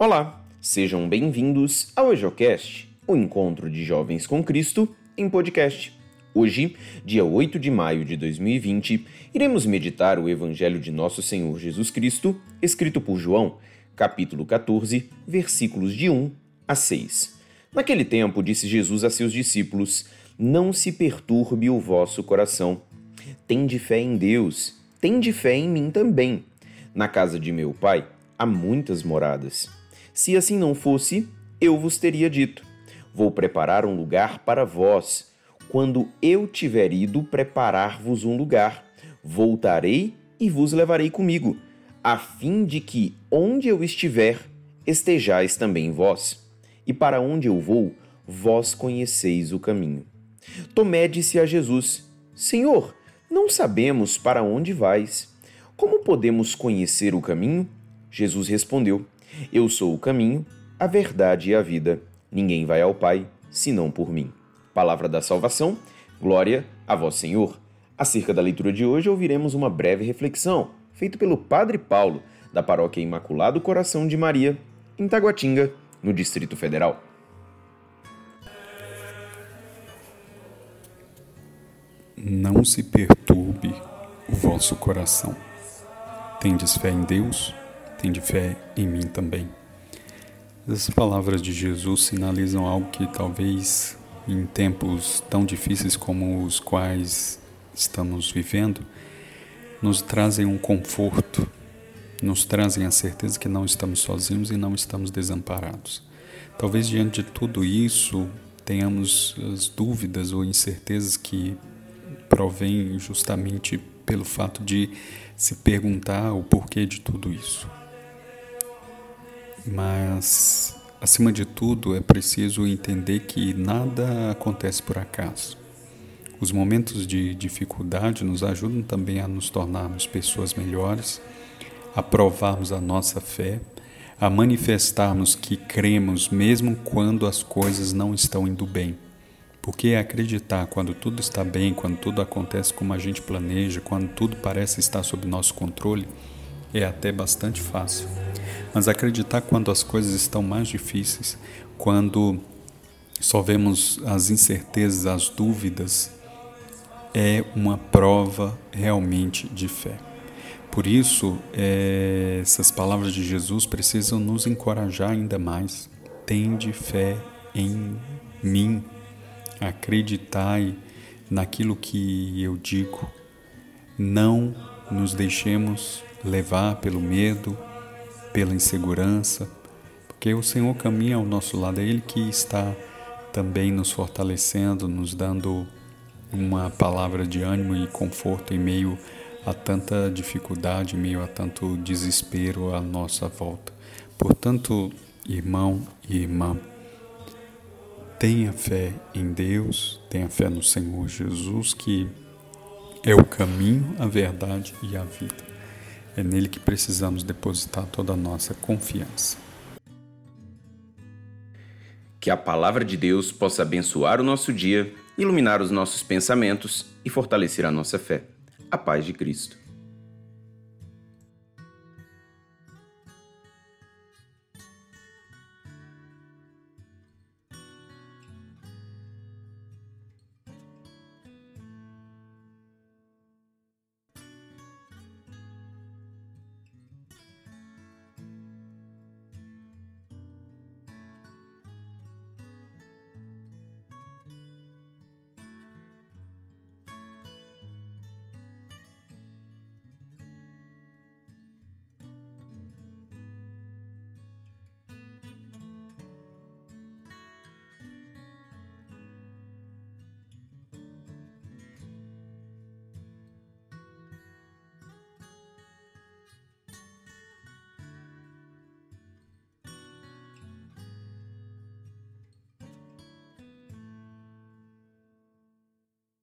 Olá, sejam bem-vindos ao EjoCast, o encontro de jovens com Cristo em podcast. Hoje, dia 8 de maio de 2020, iremos meditar o Evangelho de Nosso Senhor Jesus Cristo, escrito por João, capítulo 14, versículos de 1 a 6. Naquele tempo, disse Jesus a seus discípulos: Não se perturbe o vosso coração. Tende fé em Deus, tende fé em mim também. Na casa de meu pai há muitas moradas. Se assim não fosse, eu vos teria dito: Vou preparar um lugar para vós. Quando eu tiver ido preparar-vos um lugar, voltarei e vos levarei comigo, a fim de que, onde eu estiver, estejais também vós. E para onde eu vou, vós conheceis o caminho. Tomé disse a Jesus: Senhor, não sabemos para onde vais. Como podemos conhecer o caminho? Jesus respondeu: Eu sou o caminho, a verdade e a vida. Ninguém vai ao Pai senão por mim. Palavra da salvação, glória a vós, Senhor. Acerca da leitura de hoje, ouviremos uma breve reflexão, feita pelo Padre Paulo, da Paróquia Imaculado Coração de Maria, em Taguatinga, no Distrito Federal. Não se perturbe o vosso coração. Tendes fé em Deus, tende fé em mim também. Essas palavras de Jesus sinalizam algo que talvez em tempos tão difíceis como os quais estamos vivendo, nos trazem um conforto, nos trazem a certeza que não estamos sozinhos e não estamos desamparados. Talvez diante de tudo isso tenhamos as dúvidas ou incertezas que provém justamente pelo fato de se perguntar o porquê de tudo isso. Mas, acima de tudo, é preciso entender que nada acontece por acaso. Os momentos de dificuldade nos ajudam também a nos tornarmos pessoas melhores, a provarmos a nossa fé, a manifestarmos que cremos mesmo quando as coisas não estão indo bem porque acreditar quando tudo está bem, quando tudo acontece como a gente planeja, quando tudo parece estar sob nosso controle, é até bastante fácil. Mas acreditar quando as coisas estão mais difíceis, quando só vemos as incertezas, as dúvidas, é uma prova realmente de fé. Por isso, é, essas palavras de Jesus precisam nos encorajar ainda mais. Tende fé em mim, acreditai naquilo que eu digo. Não nos deixemos levar pelo medo, pela insegurança, porque o Senhor caminha ao nosso lado, é Ele que está também nos fortalecendo, nos dando uma palavra de ânimo e conforto em meio a tanta dificuldade, em meio a tanto desespero à nossa volta. Portanto, irmão e irmã, Tenha fé em Deus, tenha fé no Senhor Jesus, que é o caminho, a verdade e a vida. É nele que precisamos depositar toda a nossa confiança. Que a palavra de Deus possa abençoar o nosso dia, iluminar os nossos pensamentos e fortalecer a nossa fé. A paz de Cristo.